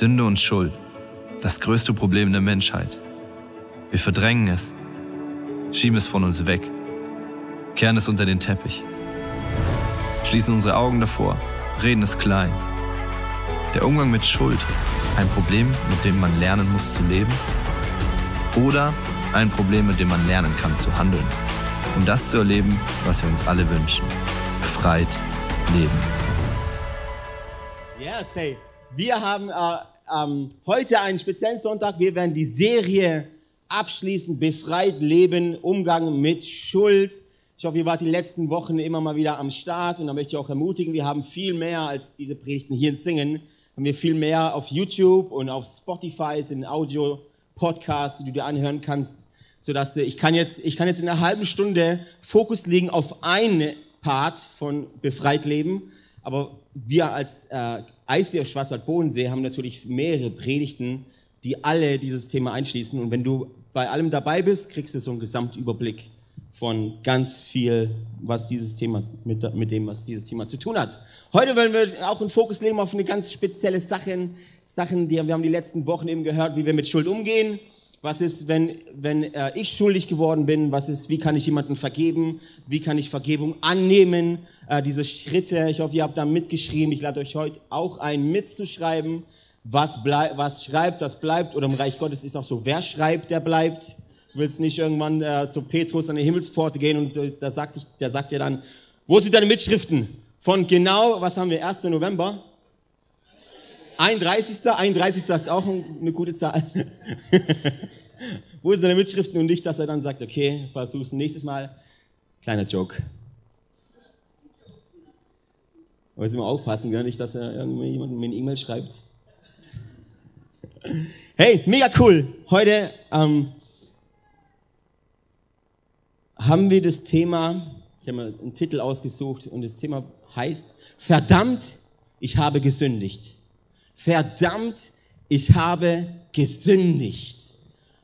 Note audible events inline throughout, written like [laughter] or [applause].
Sünde und Schuld, das größte Problem der Menschheit. Wir verdrängen es, schieben es von uns weg, kehren es unter den Teppich, schließen unsere Augen davor, reden es klein. Der Umgang mit Schuld, ein Problem, mit dem man lernen muss zu leben? Oder ein Problem, mit dem man lernen kann zu handeln, um das zu erleben, was wir uns alle wünschen. Befreit leben. Yes, hey. Wir haben äh, ähm, heute einen speziellen Sonntag. Wir werden die Serie abschließen, befreit leben, Umgang mit Schuld. Ich hoffe, ihr wart die letzten Wochen immer mal wieder am Start und da möchte ich auch ermutigen, wir haben viel mehr als diese Predigten hier in Singen. Haben wir viel mehr auf YouTube und auf Spotify sind Audio-Podcasts, die du dir anhören kannst, sodass du, ich kann jetzt, ich kann jetzt in einer halben Stunde Fokus legen auf einen Part von befreit leben, aber wir als äh, ICF Schwarzwald-Bodensee haben natürlich mehrere Predigten, die alle dieses Thema einschließen. Und wenn du bei allem dabei bist, kriegst du so einen Gesamtüberblick von ganz viel, was dieses Thema, mit, mit dem, was dieses Thema zu tun hat. Heute wollen wir auch einen Fokus nehmen auf eine ganz spezielle Sachen, Sachen, die wir haben die letzten Wochen eben gehört, wie wir mit Schuld umgehen. Was ist, wenn, wenn äh, ich schuldig geworden bin? Was ist, wie kann ich jemanden vergeben? Wie kann ich Vergebung annehmen? Äh, diese Schritte, ich hoffe, ihr habt da mitgeschrieben. Ich lade euch heute auch ein, mitzuschreiben. Was, bleib, was schreibt, das bleibt. Oder im Reich Gottes ist auch so, wer schreibt, der bleibt. Du willst nicht irgendwann äh, zu Petrus an die Himmelspforte gehen und so, da sagt, ich, der sagt dir dann, wo sind deine Mitschriften? Von genau, was haben wir, 1. November? 31. 31. ist auch eine gute Zahl. [laughs] Wo sind deine Mitschriften und nicht, dass er dann sagt, okay, versuch's nächstes Mal. Kleiner Joke. Aber jetzt immer aufpassen, gell? nicht, dass er irgendjemand mir eine E-Mail schreibt. Hey, mega cool. Heute ähm, haben wir das Thema, ich habe mal einen Titel ausgesucht und das Thema heißt, verdammt, ich habe gesündigt verdammt, ich habe gesündigt.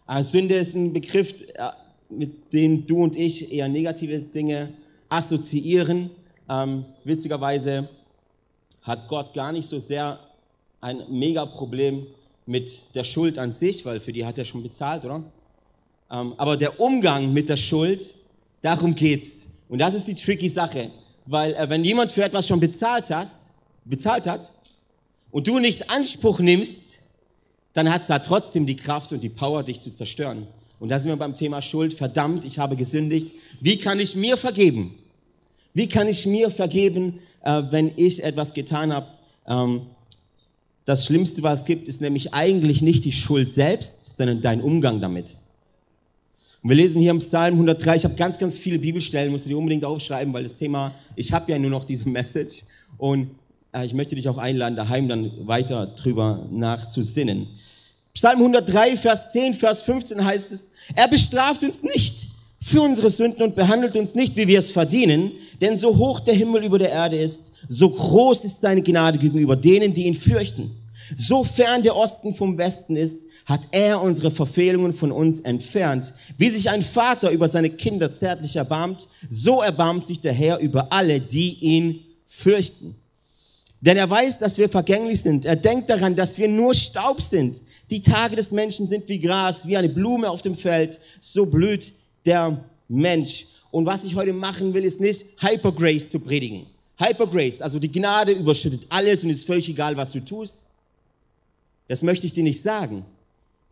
Also Sünde ist ein Begriff, äh, mit dem du und ich eher negative Dinge assoziieren. Ähm, witzigerweise hat Gott gar nicht so sehr ein Mega-Problem mit der Schuld an sich, weil für die hat er schon bezahlt, oder? Ähm, aber der Umgang mit der Schuld, darum geht's. Und das ist die tricky Sache, weil äh, wenn jemand für etwas schon bezahlt, hast, bezahlt hat, und du nicht Anspruch nimmst, dann hat es da trotzdem die Kraft und die Power, dich zu zerstören. Und da sind wir beim Thema Schuld. Verdammt, ich habe gesündigt. Wie kann ich mir vergeben? Wie kann ich mir vergeben, äh, wenn ich etwas getan habe? Ähm, das Schlimmste, was es gibt, ist nämlich eigentlich nicht die Schuld selbst, sondern dein Umgang damit. Und wir lesen hier im Psalm 103, ich habe ganz, ganz viele Bibelstellen, musst du dir unbedingt aufschreiben, weil das Thema, ich habe ja nur noch diese Message. Und ich möchte dich auch einladen, daheim dann weiter drüber nachzusinnen. Psalm 103, Vers 10, Vers 15 heißt es, er bestraft uns nicht für unsere Sünden und behandelt uns nicht, wie wir es verdienen, denn so hoch der Himmel über der Erde ist, so groß ist seine Gnade gegenüber denen, die ihn fürchten. So fern der Osten vom Westen ist, hat er unsere Verfehlungen von uns entfernt. Wie sich ein Vater über seine Kinder zärtlich erbarmt, so erbarmt sich der Herr über alle, die ihn fürchten. Denn er weiß, dass wir vergänglich sind. Er denkt daran, dass wir nur Staub sind. Die Tage des Menschen sind wie Gras, wie eine Blume auf dem Feld. So blüht der Mensch. Und was ich heute machen will, ist nicht Hypergrace zu predigen. Hypergrace, also die Gnade überschüttet alles und ist völlig egal, was du tust. Das möchte ich dir nicht sagen.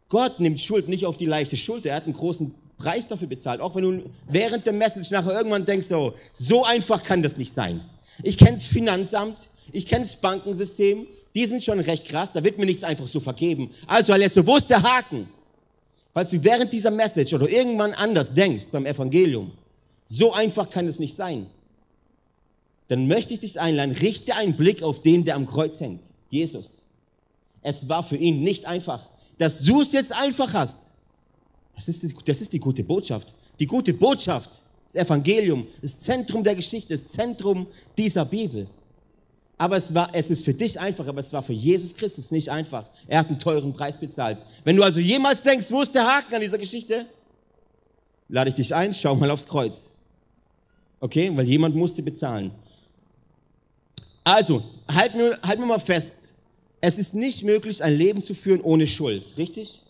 Gott nimmt Schuld nicht auf die leichte Schulter. Er hat einen großen Preis dafür bezahlt. Auch wenn du während der Message nachher irgendwann denkst, oh, so einfach kann das nicht sein. Ich kenne das Finanzamt, ich kenne das Bankensystem, die sind schon recht krass, da wird mir nichts einfach so vergeben. Also wo ist der Haken? Falls du während dieser Message oder irgendwann anders denkst beim Evangelium, so einfach kann es nicht sein. Dann möchte ich dich einladen, richte einen Blick auf den, der am Kreuz hängt, Jesus. Es war für ihn nicht einfach. Dass du es jetzt einfach hast, das ist, die, das ist die gute Botschaft. Die gute Botschaft, das Evangelium, das Zentrum der Geschichte, das Zentrum dieser Bibel. Aber es, war, es ist für dich einfach, aber es war für Jesus Christus nicht einfach. Er hat einen teuren Preis bezahlt. Wenn du also jemals denkst, wo ist der Haken an dieser Geschichte, lade ich dich ein, schau mal aufs Kreuz. Okay? Weil jemand musste bezahlen. Also, halt mir, halt mir mal fest. es ist nicht möglich, ein Leben zu führen ohne Schuld. Richtig?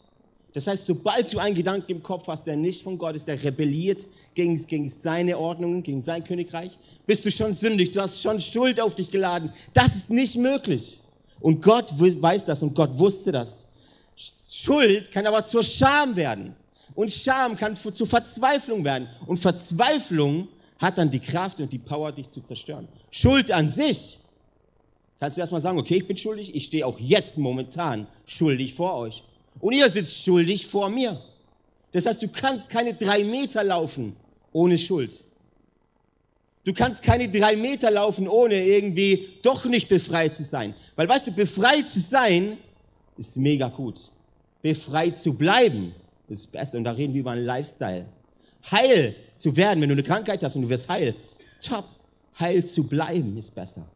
Das heißt, sobald du einen Gedanken im Kopf hast, der nicht von Gott ist, der rebelliert gegen, gegen seine Ordnungen, gegen sein Königreich, bist du schon sündig. Du hast schon Schuld auf dich geladen. Das ist nicht möglich. Und Gott weiß das und Gott wusste das. Schuld kann aber zur Scham werden. Und Scham kann zu Verzweiflung werden. Und Verzweiflung hat dann die Kraft und die Power, dich zu zerstören. Schuld an sich kannst du erstmal sagen, okay, ich bin schuldig, ich stehe auch jetzt momentan schuldig vor euch. Und ihr sitzt schuldig vor mir. Das heißt, du kannst keine drei Meter laufen ohne Schuld. Du kannst keine drei Meter laufen, ohne irgendwie doch nicht befreit zu sein. Weil weißt du, befreit zu sein ist mega gut. Befreit zu bleiben ist besser. Und da reden wir über einen Lifestyle. Heil zu werden, wenn du eine Krankheit hast und du wirst heil, top. Heil zu bleiben ist besser.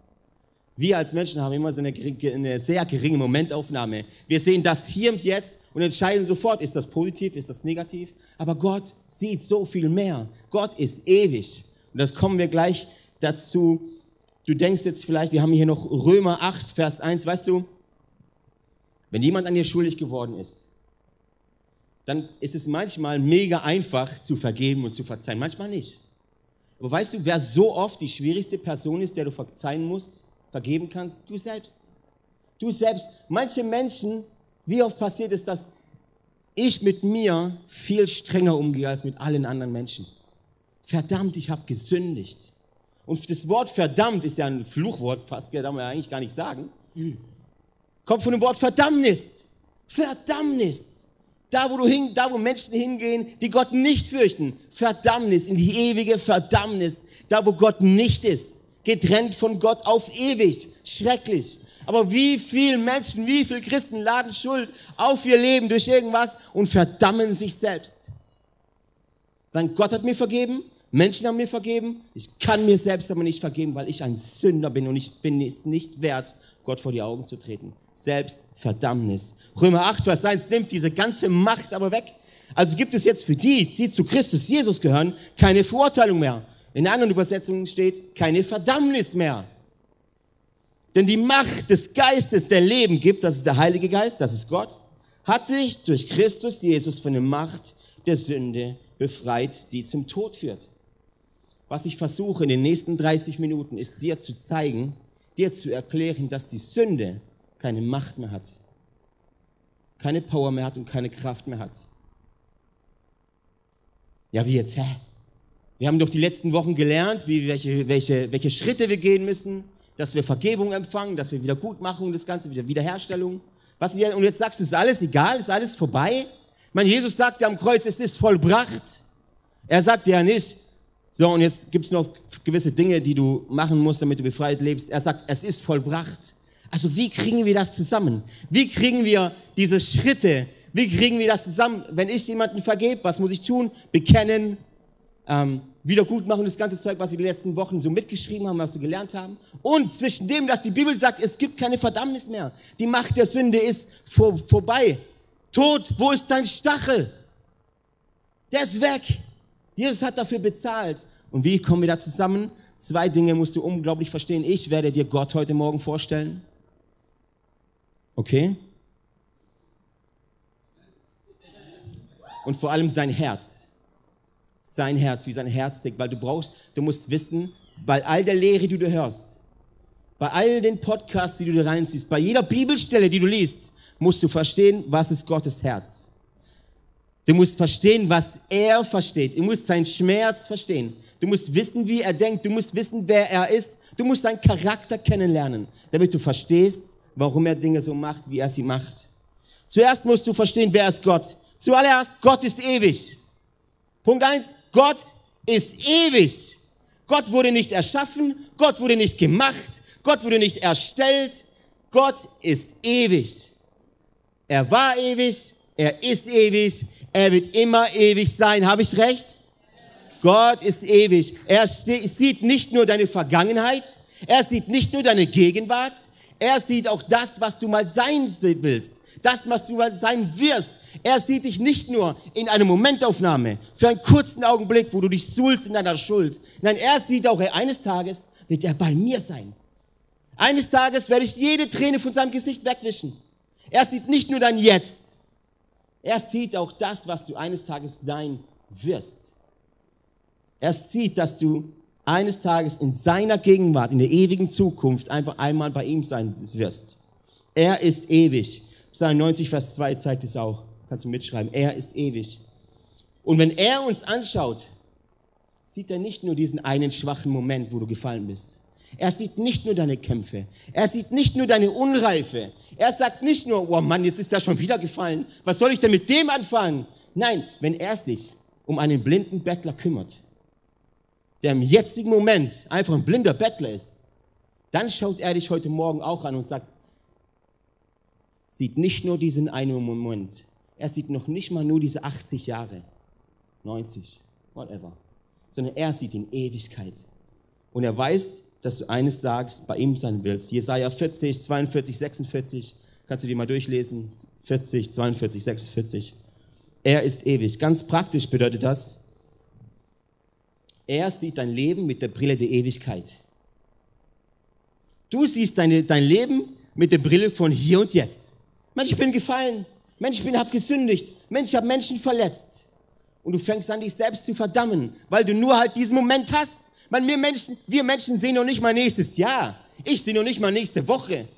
Wir als Menschen haben immer so eine, eine, sehr geringe Momentaufnahme. Wir sehen das hier und jetzt und entscheiden sofort, ist das positiv, ist das negativ. Aber Gott sieht so viel mehr. Gott ist ewig. Und das kommen wir gleich dazu. Du denkst jetzt vielleicht, wir haben hier noch Römer 8, Vers 1. Weißt du, wenn jemand an dir schuldig geworden ist, dann ist es manchmal mega einfach zu vergeben und zu verzeihen. Manchmal nicht. Aber weißt du, wer so oft die schwierigste Person ist, der du verzeihen musst? Vergeben kannst? Du selbst. Du selbst. Manche Menschen, wie oft passiert es, dass ich mit mir viel strenger umgehe als mit allen anderen Menschen. Verdammt, ich habe gesündigt. Und das Wort verdammt ist ja ein Fluchwort, fast darf man ja eigentlich gar nicht sagen. Kommt von dem Wort Verdammnis. Verdammnis. Da, wo du hin, da, wo Menschen hingehen, die Gott nicht fürchten. Verdammnis, in die ewige Verdammnis. Da, wo Gott nicht ist getrennt von Gott auf ewig. Schrecklich. Aber wie viele Menschen, wie viele Christen laden Schuld auf ihr Leben durch irgendwas und verdammen sich selbst. Dann Gott hat mir vergeben, Menschen haben mir vergeben, ich kann mir selbst aber nicht vergeben, weil ich ein Sünder bin und ich bin es nicht wert, Gott vor die Augen zu treten. Selbstverdammnis. Römer 8, Vers 1 nimmt diese ganze Macht aber weg. Also gibt es jetzt für die, die zu Christus Jesus gehören, keine Verurteilung mehr. In anderen Übersetzungen steht keine Verdammnis mehr. Denn die Macht des Geistes, der Leben gibt, das ist der Heilige Geist, das ist Gott, hat dich durch Christus Jesus von der Macht der Sünde befreit, die zum Tod führt. Was ich versuche in den nächsten 30 Minuten ist dir zu zeigen, dir zu erklären, dass die Sünde keine Macht mehr hat, keine Power mehr hat und keine Kraft mehr hat. Ja, wie jetzt, hä? Wir haben doch die letzten Wochen gelernt, wie, welche, welche, welche Schritte wir gehen müssen, dass wir Vergebung empfangen, dass wir Wiedergutmachung, das Ganze, wieder Wiederherstellung. Was, und jetzt sagst du, ist alles egal, ist alles vorbei? Ich meine, Jesus sagt ja am Kreuz, es ist vollbracht. Er sagt ja nicht, so und jetzt gibt es noch gewisse Dinge, die du machen musst, damit du befreit lebst. Er sagt, es ist vollbracht. Also wie kriegen wir das zusammen? Wie kriegen wir diese Schritte? Wie kriegen wir das zusammen? Wenn ich jemanden vergebe, was muss ich tun? Bekennen, ähm, Wiedergutmachen, das ganze Zeug, was wir die letzten Wochen so mitgeschrieben haben, was wir gelernt haben. Und zwischen dem, dass die Bibel sagt, es gibt keine Verdammnis mehr. Die Macht der Sünde ist vor, vorbei. Tod, wo ist dein Stachel? Der ist weg. Jesus hat dafür bezahlt. Und wie kommen wir da zusammen? Zwei Dinge musst du unglaublich verstehen. Ich werde dir Gott heute Morgen vorstellen. Okay? Und vor allem sein Herz sein Herz, wie sein Herz tickt, weil du brauchst, du musst wissen, bei all der Lehre, die du hörst, bei all den Podcasts, die du dir reinziehst, bei jeder Bibelstelle, die du liest, musst du verstehen, was ist Gottes Herz. Du musst verstehen, was er versteht. Du musst seinen Schmerz verstehen. Du musst wissen, wie er denkt. Du musst wissen, wer er ist. Du musst seinen Charakter kennenlernen, damit du verstehst, warum er Dinge so macht, wie er sie macht. Zuerst musst du verstehen, wer ist Gott. Zuallererst, Gott ist ewig. Punkt eins: Gott ist ewig. Gott wurde nicht erschaffen, Gott wurde nicht gemacht, Gott wurde nicht erstellt. Gott ist ewig. Er war ewig, er ist ewig, er wird immer ewig sein. Habe ich recht? Gott ist ewig. Er sieht nicht nur deine Vergangenheit, er sieht nicht nur deine Gegenwart, er sieht auch das, was du mal sein willst, das, was du mal sein wirst. Er sieht dich nicht nur in einer Momentaufnahme, für einen kurzen Augenblick, wo du dich suhlst in deiner Schuld. Nein, er sieht auch, eines Tages wird er bei mir sein. Eines Tages werde ich jede Träne von seinem Gesicht wegwischen. Er sieht nicht nur dein Jetzt, er sieht auch das, was du eines Tages sein wirst. Er sieht, dass du eines Tages in seiner Gegenwart, in der ewigen Zukunft einfach einmal bei ihm sein wirst. Er ist ewig. Psalm 90, Vers 2 zeigt es auch. Kannst du mitschreiben. Er ist ewig. Und wenn er uns anschaut, sieht er nicht nur diesen einen schwachen Moment, wo du gefallen bist. Er sieht nicht nur deine Kämpfe. Er sieht nicht nur deine Unreife. Er sagt nicht nur, oh Mann, jetzt ist er schon wieder gefallen. Was soll ich denn mit dem anfangen? Nein, wenn er sich um einen blinden Bettler kümmert, der im jetzigen Moment einfach ein blinder Bettler ist, dann schaut er dich heute Morgen auch an und sagt, sieht nicht nur diesen einen Moment, er sieht noch nicht mal nur diese 80 Jahre, 90, whatever, sondern er sieht in Ewigkeit. Und er weiß, dass du eines sagst, bei ihm sein willst. Jesaja 40, 42, 46, kannst du dir mal durchlesen. 40, 42, 46. Er ist ewig. Ganz praktisch bedeutet das, er sieht dein Leben mit der Brille der Ewigkeit. Du siehst deine, dein Leben mit der Brille von hier und jetzt. Mensch, ich bin gefallen. Mensch, ich bin, hab gesündigt. Mensch, ich habe Menschen verletzt. Und du fängst an, dich selbst zu verdammen, weil du nur halt diesen Moment hast. Man, wir Menschen, wir Menschen sehen noch nicht mal nächstes Jahr. Ich sehe noch nicht mal nächste Woche.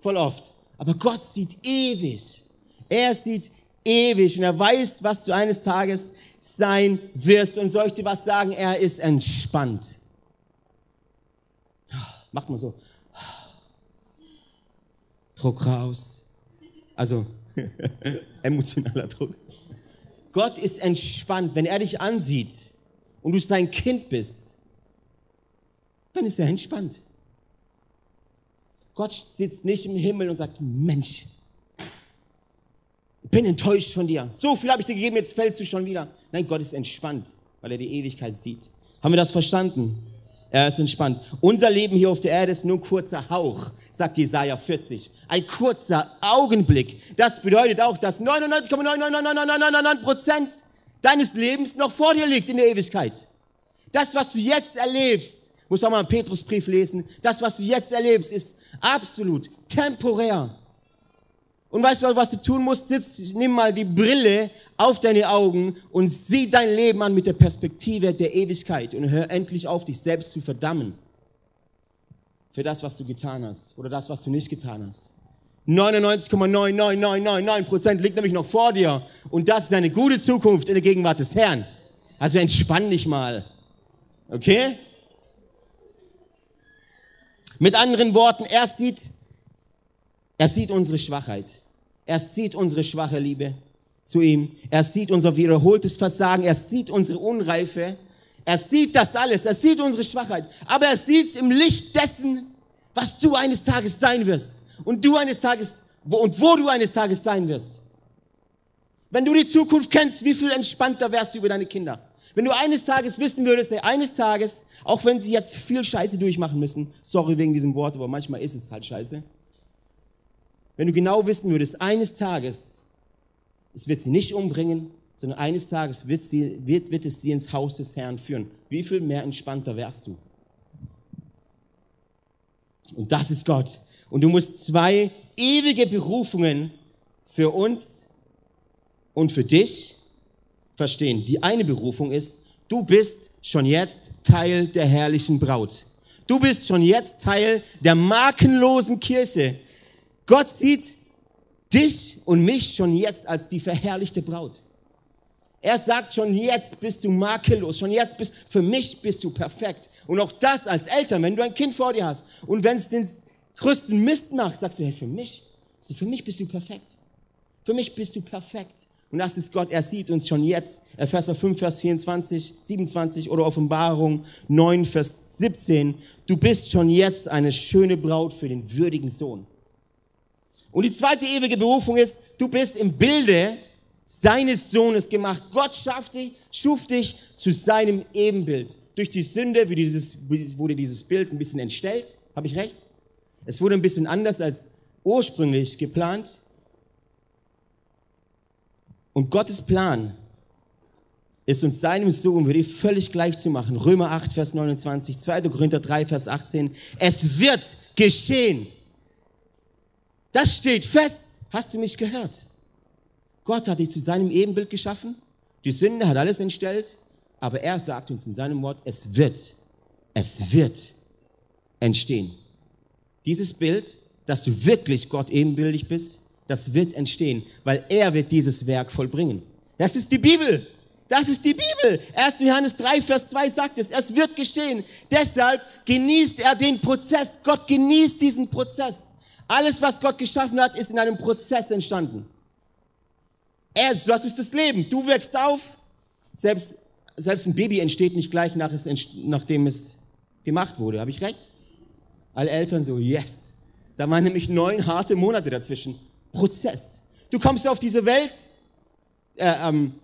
Voll oft. Aber Gott sieht ewig. Er sieht ewig und er weiß, was du eines Tages sein wirst. Und soll ich dir was sagen? Er ist entspannt. Macht mal so. Druck raus. Also, [laughs] emotionaler Druck. Gott ist entspannt. Wenn er dich ansieht und du sein Kind bist, dann ist er entspannt. Gott sitzt nicht im Himmel und sagt, Mensch, bin enttäuscht von dir. So viel habe ich dir gegeben, jetzt fällst du schon wieder. Nein, Gott ist entspannt, weil er die Ewigkeit sieht. Haben wir das verstanden? Er ist entspannt. Unser Leben hier auf der Erde ist nur ein kurzer Hauch, sagt Jesaja 40. Ein kurzer Augenblick. Das bedeutet auch, dass 99,99999 Prozent deines Lebens noch vor dir liegt in der Ewigkeit. Das, was du jetzt erlebst, muss auch mal einen Petrusbrief lesen, das, was du jetzt erlebst, ist absolut temporär. Und weißt du, was du tun musst? Sitz, nimm mal die Brille auf deine Augen und sieh dein Leben an mit der Perspektive der Ewigkeit und hör endlich auf, dich selbst zu verdammen. Für das, was du getan hast oder das, was du nicht getan hast. 99,99999% liegt nämlich noch vor dir. Und das ist eine gute Zukunft in der Gegenwart des Herrn. Also entspann dich mal. Okay? Mit anderen Worten, er sieht, er sieht unsere Schwachheit. Er sieht unsere schwache Liebe zu ihm. Er sieht unser wiederholtes Versagen. Er sieht unsere Unreife. Er sieht das alles. Er sieht unsere Schwachheit. Aber er sieht es im Licht dessen, was du eines Tages sein wirst. Und du eines Tages, wo, und wo du eines Tages sein wirst. Wenn du die Zukunft kennst, wie viel entspannter wärst du über deine Kinder? Wenn du eines Tages wissen würdest, ey, eines Tages, auch wenn sie jetzt viel Scheiße durchmachen müssen, sorry wegen diesem Wort, aber manchmal ist es halt Scheiße, wenn du genau wissen würdest, eines Tages, es wird sie nicht umbringen, sondern eines Tages wird, sie, wird, wird es sie ins Haus des Herrn führen. Wie viel mehr entspannter wärst du? Und das ist Gott. Und du musst zwei ewige Berufungen für uns und für dich verstehen. Die eine Berufung ist, du bist schon jetzt Teil der herrlichen Braut. Du bist schon jetzt Teil der makenlosen Kirche, Gott sieht dich und mich schon jetzt als die verherrlichte Braut. Er sagt schon jetzt bist du makellos, schon jetzt bist, für mich bist du perfekt. Und auch das als Eltern, wenn du ein Kind vor dir hast und wenn es den größten Mist macht, sagst du, hey, für mich, also für mich bist du perfekt. Für mich bist du perfekt. Und das ist Gott, er sieht uns schon jetzt. Epheser 5, Vers 24, 27 oder Offenbarung 9, Vers 17. Du bist schon jetzt eine schöne Braut für den würdigen Sohn. Und die zweite ewige Berufung ist, du bist im Bilde seines Sohnes gemacht. Gott schuf dich, schuf dich zu seinem Ebenbild. Durch die Sünde dieses, wurde dieses Bild ein bisschen entstellt. Habe ich recht? Es wurde ein bisschen anders als ursprünglich geplant. Und Gottes Plan ist uns seinem Sohn würde völlig gleich zu machen. Römer 8, Vers 29, 2. Korinther 3, Vers 18. Es wird geschehen. Das steht fest. Hast du mich gehört? Gott hat dich zu seinem Ebenbild geschaffen. Die Sünde hat alles entstellt. Aber er sagt uns in seinem Wort, es wird, es wird entstehen. Dieses Bild, dass du wirklich Gott ebenbildig bist, das wird entstehen, weil er wird dieses Werk vollbringen. Das ist die Bibel. Das ist die Bibel. 1. Johannes 3, Vers 2 sagt es, es wird geschehen. Deshalb genießt er den Prozess. Gott genießt diesen Prozess. Alles, was Gott geschaffen hat, ist in einem Prozess entstanden. Er, das ist das Leben. Du wächst auf. Selbst, selbst ein Baby entsteht nicht gleich, nach es, nachdem es gemacht wurde. Habe ich recht? Alle Eltern so, yes. Da waren nämlich neun harte Monate dazwischen. Prozess. Du kommst auf diese Welt, äh, ähm,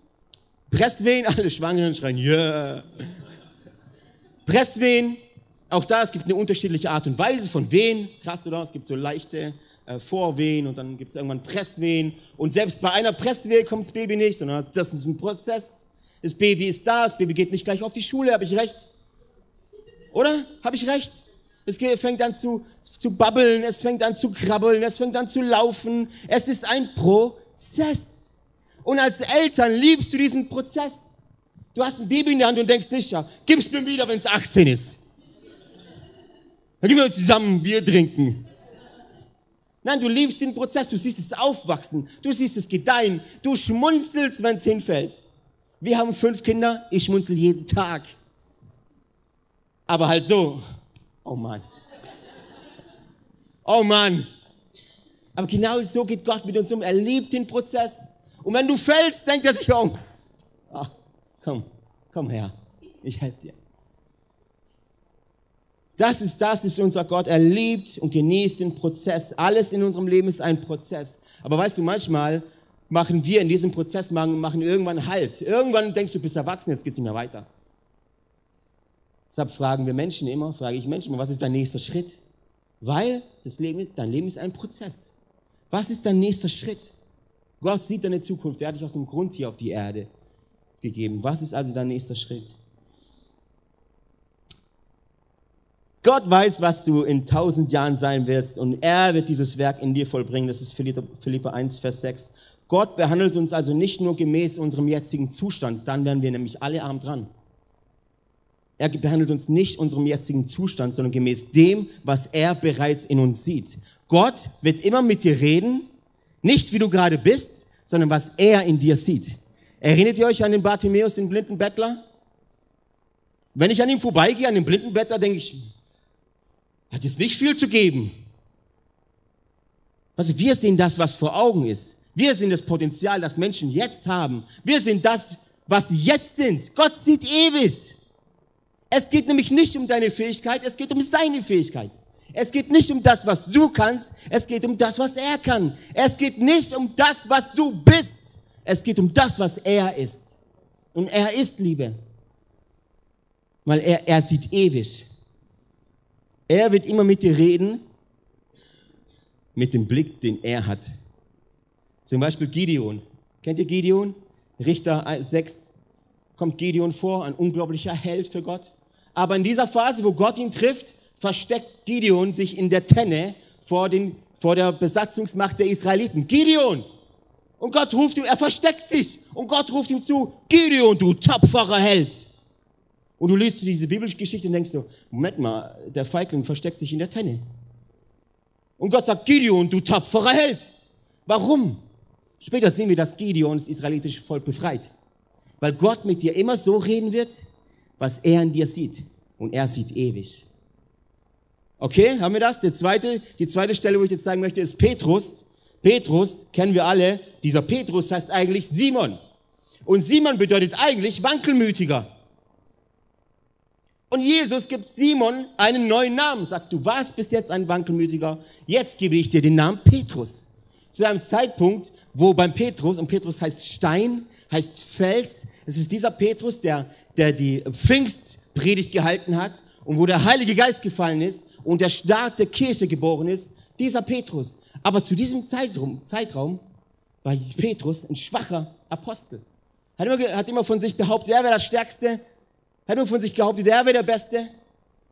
Presswehen, [laughs] alle Schwangeren schreien, yeah. Presswehen, auch da, es gibt eine unterschiedliche Art und Weise von Wehen. Krass, oder? Es gibt so leichte äh, Vorwehen und dann gibt es irgendwann Presswehen. Und selbst bei einer Presswehe kommt das Baby nicht, sondern das ist ein Prozess. Das Baby ist da, das Baby geht nicht gleich auf die Schule, habe ich recht? Oder? Habe ich recht? Es fängt an zu, zu babbeln, es fängt an zu krabbeln, es fängt an zu laufen. Es ist ein Prozess. Und als Eltern liebst du diesen Prozess. Du hast ein Baby in der Hand und denkst nicht, ja, gib's mir wieder, wenn es 18 ist. Dann gehen wir zusammen Bier trinken. Nein, du liebst den Prozess, du siehst es aufwachsen, du siehst es gedeihen, du schmunzelst, wenn es hinfällt. Wir haben fünf Kinder, ich schmunzel jeden Tag. Aber halt so, Oh Mann. Oh Mann. Aber genau so geht Gott mit uns um. Er liebt den Prozess. Und wenn du fällst, denkt er sich um. Oh, komm, komm her. Ich helfe dir. Das ist, das ist unser Gott. Er liebt und genießt den Prozess. Alles in unserem Leben ist ein Prozess. Aber weißt du, manchmal machen wir in diesem Prozess, machen, irgendwann Halt. Irgendwann denkst du, du bist erwachsen, jetzt geht's nicht mehr weiter. Deshalb fragen wir Menschen immer, frage ich Menschen immer, was ist dein nächster Schritt? Weil das Leben, dein Leben ist ein Prozess. Was ist dein nächster Schritt? Gott sieht deine Zukunft. Er hat dich aus dem Grund hier auf die Erde gegeben. Was ist also dein nächster Schritt? Gott weiß, was du in tausend Jahren sein wirst und er wird dieses Werk in dir vollbringen. Das ist Philippa 1, Vers 6. Gott behandelt uns also nicht nur gemäß unserem jetzigen Zustand, dann werden wir nämlich alle arm dran. Er behandelt uns nicht unserem jetzigen Zustand, sondern gemäß dem, was er bereits in uns sieht. Gott wird immer mit dir reden, nicht wie du gerade bist, sondern was er in dir sieht. Erinnert ihr euch an den Bartimäus, den blinden Bettler? Wenn ich an ihm vorbeigehe, an den blinden Bettler, denke ich, hat jetzt nicht viel zu geben. Also wir sehen das, was vor Augen ist. Wir sehen das Potenzial, das Menschen jetzt haben. Wir sehen das, was sie jetzt sind. Gott sieht ewig. Es geht nämlich nicht um deine Fähigkeit, es geht um seine Fähigkeit. Es geht nicht um das, was du kannst, es geht um das, was er kann. Es geht nicht um das, was du bist. Es geht um das, was er ist. Und er ist Liebe. Weil er, er sieht ewig. Er wird immer mit dir reden, mit dem Blick, den er hat. Zum Beispiel Gideon. Kennt ihr Gideon? Richter 6 kommt Gideon vor, ein unglaublicher Held für Gott. Aber in dieser Phase, wo Gott ihn trifft, versteckt Gideon sich in der Tenne vor, den, vor der Besatzungsmacht der Israeliten. Gideon! Und Gott ruft ihm, er versteckt sich. Und Gott ruft ihm zu, Gideon, du tapferer Held. Und du liest diese biblische Geschichte und denkst so, Moment mal, der Feigling versteckt sich in der Tenne. Und Gott sagt, Gideon, du tapferer Held. Warum? Später sehen wir, dass Gideon das israelitische Volk befreit. Weil Gott mit dir immer so reden wird, was er in dir sieht. Und er sieht ewig. Okay, haben wir das? Die zweite, die zweite Stelle, wo ich jetzt sagen möchte, ist Petrus. Petrus kennen wir alle. Dieser Petrus heißt eigentlich Simon. Und Simon bedeutet eigentlich Wankelmütiger. Und Jesus gibt Simon einen neuen Namen. Sagt, du warst bis jetzt ein Wankelmütiger. Jetzt gebe ich dir den Namen Petrus. Zu einem Zeitpunkt, wo beim Petrus, und Petrus heißt Stein, heißt Fels, es ist dieser Petrus, der, der die Pfingstpredigt gehalten hat und wo der Heilige Geist gefallen ist und der Staat der Kirche geboren ist, dieser Petrus. Aber zu diesem Zeitraum, Zeitraum war Petrus ein schwacher Apostel. Hat immer, hat immer von sich behauptet, er wäre das Stärkste. Hat immer von sich behauptet, er wäre der Beste.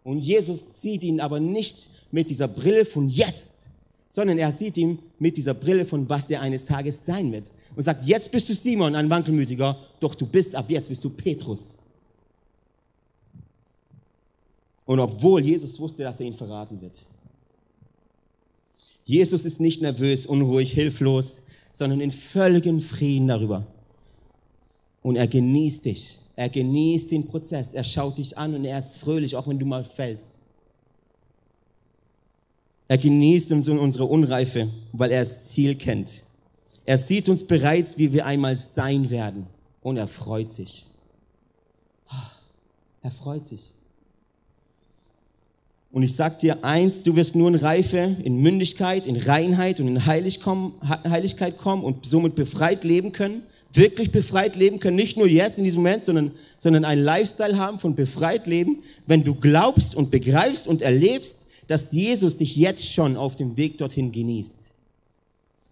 Und Jesus sieht ihn aber nicht mit dieser Brille von jetzt, sondern er sieht ihn mit dieser Brille von was er eines Tages sein wird. Und sagt, jetzt bist du Simon, ein Wankelmütiger, doch du bist ab jetzt bist du Petrus. Und obwohl Jesus wusste, dass er ihn verraten wird. Jesus ist nicht nervös, unruhig, hilflos, sondern in völligem Frieden darüber. Und er genießt dich. Er genießt den Prozess. Er schaut dich an und er ist fröhlich, auch wenn du mal fällst. Er genießt uns unsere Unreife, weil er das Ziel kennt. Er sieht uns bereits, wie wir einmal sein werden. Und er freut sich. Er freut sich. Und ich sag dir eins, du wirst nur in Reife, in Mündigkeit, in Reinheit und in Heiligkeit kommen und somit befreit leben können. Wirklich befreit leben können, nicht nur jetzt in diesem Moment, sondern, sondern einen Lifestyle haben von befreit leben, wenn du glaubst und begreifst und erlebst, dass Jesus dich jetzt schon auf dem Weg dorthin genießt.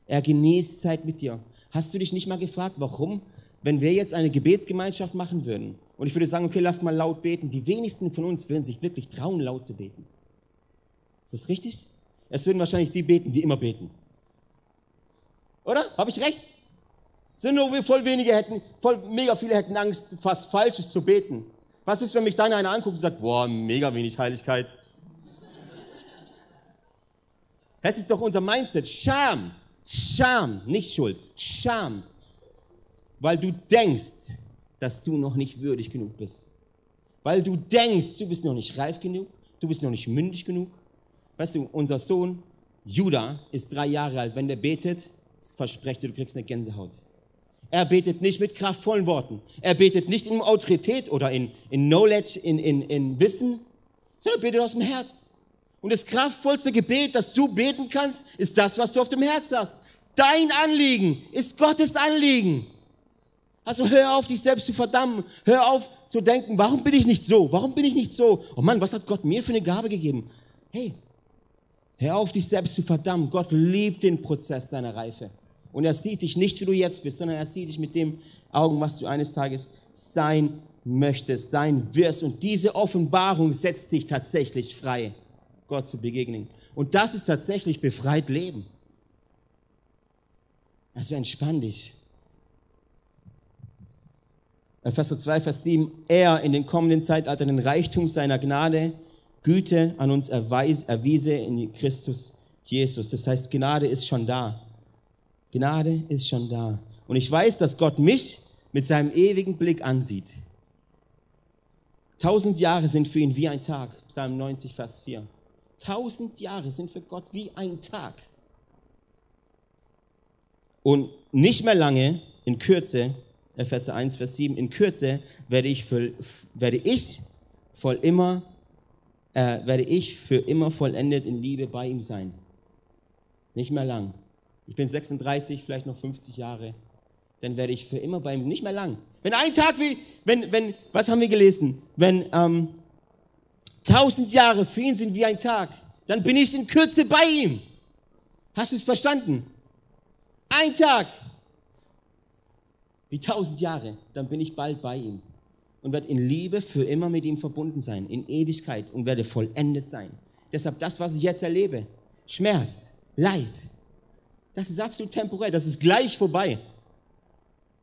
Er genießt Zeit mit dir. Hast du dich nicht mal gefragt, warum, wenn wir jetzt eine Gebetsgemeinschaft machen würden und ich würde sagen, okay, lass mal laut beten. Die wenigsten von uns würden sich wirklich trauen, laut zu beten. Ist das richtig? Es würden wahrscheinlich die beten, die immer beten. Oder? Habe ich recht? Sind nur voll wenige hätten, voll mega viele hätten Angst, fast Falsches zu beten. Was ist, wenn mich dann einer anguckt und sagt, boah, mega wenig Heiligkeit? Das ist doch unser Mindset. Scham. Scham, nicht Schuld. Scham. Weil du denkst, dass du noch nicht würdig genug bist. Weil du denkst, du bist noch nicht reif genug, du bist noch nicht mündig genug. Weißt du, unser Sohn Judah ist drei Jahre alt. Wenn der betet, versprecht er, du kriegst eine Gänsehaut. Er betet nicht mit kraftvollen Worten. Er betet nicht in Autorität oder in, in Knowledge, in, in, in Wissen, sondern er betet aus dem Herz. Und das kraftvollste Gebet, das du beten kannst, ist das, was du auf dem Herz hast. Dein Anliegen ist Gottes Anliegen. Also hör auf, dich selbst zu verdammen. Hör auf zu denken, warum bin ich nicht so? Warum bin ich nicht so? Oh Mann, was hat Gott mir für eine Gabe gegeben? Hey, hör auf, dich selbst zu verdammen. Gott liebt den Prozess deiner Reife. Und er sieht dich nicht, wie du jetzt bist, sondern er sieht dich mit dem Augen, was du eines Tages sein möchtest, sein wirst. Und diese Offenbarung setzt dich tatsächlich frei, Gott zu begegnen. Und das ist tatsächlich befreit Leben. Also entspann dich. Epheser 2, Vers 7, er in den kommenden Zeitaltern den Reichtum seiner Gnade, Güte an uns erweis, erwiese in Christus Jesus. Das heißt, Gnade ist schon da. Gnade ist schon da. Und ich weiß, dass Gott mich mit seinem ewigen Blick ansieht. Tausend Jahre sind für ihn wie ein Tag. Psalm 90, Vers 4. Tausend Jahre sind für Gott wie ein Tag. Und nicht mehr lange, in Kürze, Epheser 1, Vers 7, in Kürze werde ich, für, werde ich voll immer, äh, werde ich für immer vollendet in Liebe bei ihm sein. Nicht mehr lang. Ich bin 36, vielleicht noch 50 Jahre. Dann werde ich für immer bei ihm, nicht mehr lang. Wenn ein Tag wie, wenn, wenn, was haben wir gelesen? Wenn ähm, tausend Jahre für ihn sind wie ein Tag, dann bin ich in Kürze bei ihm. Hast du es verstanden? Ein Tag wie tausend Jahre, dann bin ich bald bei ihm und werde in Liebe für immer mit ihm verbunden sein, in Ewigkeit und werde vollendet sein. Deshalb das, was ich jetzt erlebe, Schmerz, Leid, das ist absolut temporär, das ist gleich vorbei.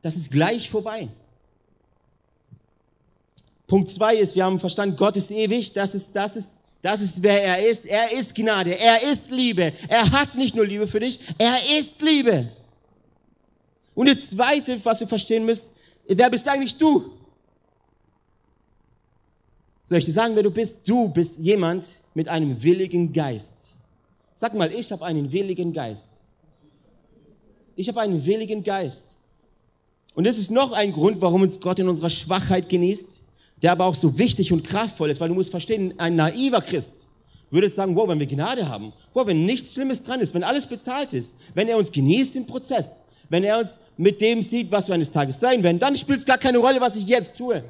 Das ist gleich vorbei. Punkt zwei ist, wir haben verstanden, Gott ist ewig, das ist, das ist, das ist, wer er ist. Er ist Gnade, er ist Liebe. Er hat nicht nur Liebe für dich, er ist Liebe. Und das Zweite, was ihr verstehen müsst, wer bist eigentlich du? Soll ich dir sagen, wer du bist? Du bist jemand mit einem willigen Geist. Sag mal, ich habe einen willigen Geist. Ich habe einen willigen Geist. Und das ist noch ein Grund, warum uns Gott in unserer Schwachheit genießt, der aber auch so wichtig und kraftvoll ist, weil du musst verstehen, ein naiver Christ würde sagen, wow, wenn wir Gnade haben, wow, wenn nichts Schlimmes dran ist, wenn alles bezahlt ist, wenn er uns genießt im Prozess, wenn er uns mit dem sieht, was wir eines Tages sein werden, dann spielt es gar keine Rolle, was ich jetzt tue.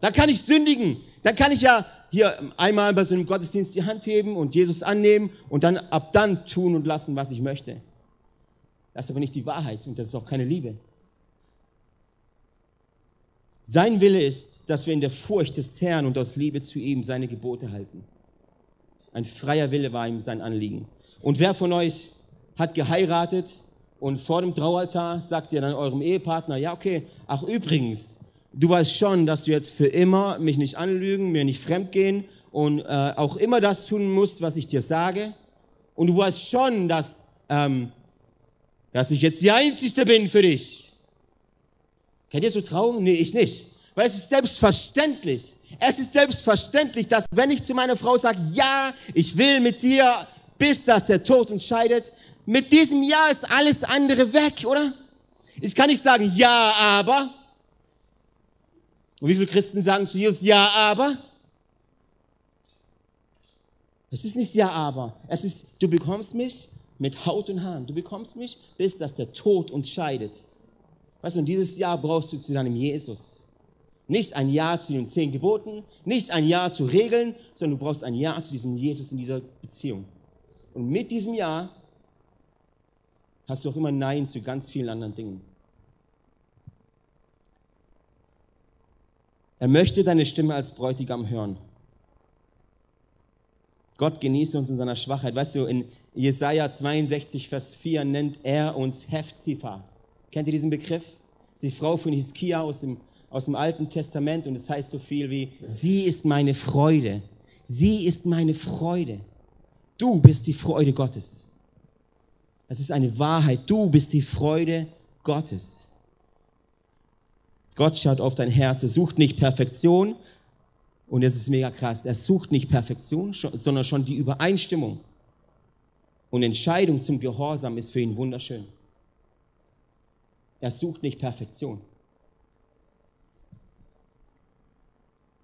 Dann kann ich sündigen. Dann kann ich ja hier einmal bei so einem Gottesdienst die Hand heben und Jesus annehmen und dann ab dann tun und lassen, was ich möchte. Das ist aber nicht die Wahrheit und das ist auch keine Liebe. Sein Wille ist, dass wir in der Furcht des Herrn und aus Liebe zu ihm seine Gebote halten. Ein freier Wille war ihm sein Anliegen. Und wer von euch hat geheiratet und vor dem Traualtar sagt ihr dann eurem Ehepartner, ja okay, ach übrigens, du weißt schon, dass du jetzt für immer mich nicht anlügen, mir nicht fremdgehen und äh, auch immer das tun musst, was ich dir sage. Und du weißt schon, dass, ähm, dass ich jetzt die Einzige bin für dich. Kennt ihr so Trauungen? Nee, ich nicht. Weil es ist selbstverständlich. Es ist selbstverständlich, dass wenn ich zu meiner Frau sage, ja, ich will mit dir, bis dass der Tod uns scheidet, mit diesem Ja ist alles andere weg, oder? Ich kann nicht sagen, ja, aber. Und wie viele Christen sagen zu Jesus, ja, aber? Es ist nicht ja, aber. Es ist, du bekommst mich mit Haut und Haaren. Du bekommst mich, bis dass der Tod uns scheidet. Weißt du, und dieses Jahr brauchst du zu deinem Jesus. Nicht ein Ja zu den zehn Geboten, nicht ein Ja zu Regeln, sondern du brauchst ein Ja zu diesem Jesus in dieser Beziehung. Und mit diesem Ja hast du auch immer Nein zu ganz vielen anderen Dingen. Er möchte deine Stimme als Bräutigam hören. Gott genießt uns in seiner Schwachheit. Weißt du, in Jesaja 62, Vers 4 nennt er uns Heftzifa. Kennt ihr diesen Begriff? Das ist die Frau von Hiskia aus dem, aus dem Alten Testament und es heißt so viel wie, sie ist meine Freude. Sie ist meine Freude. Du bist die Freude Gottes. Es ist eine Wahrheit. Du bist die Freude Gottes. Gott schaut auf dein Herz. Er sucht nicht Perfektion, und es ist mega krass. Er sucht nicht Perfektion, sondern schon die Übereinstimmung. Und Entscheidung zum Gehorsam ist für ihn wunderschön. Er sucht nicht Perfektion.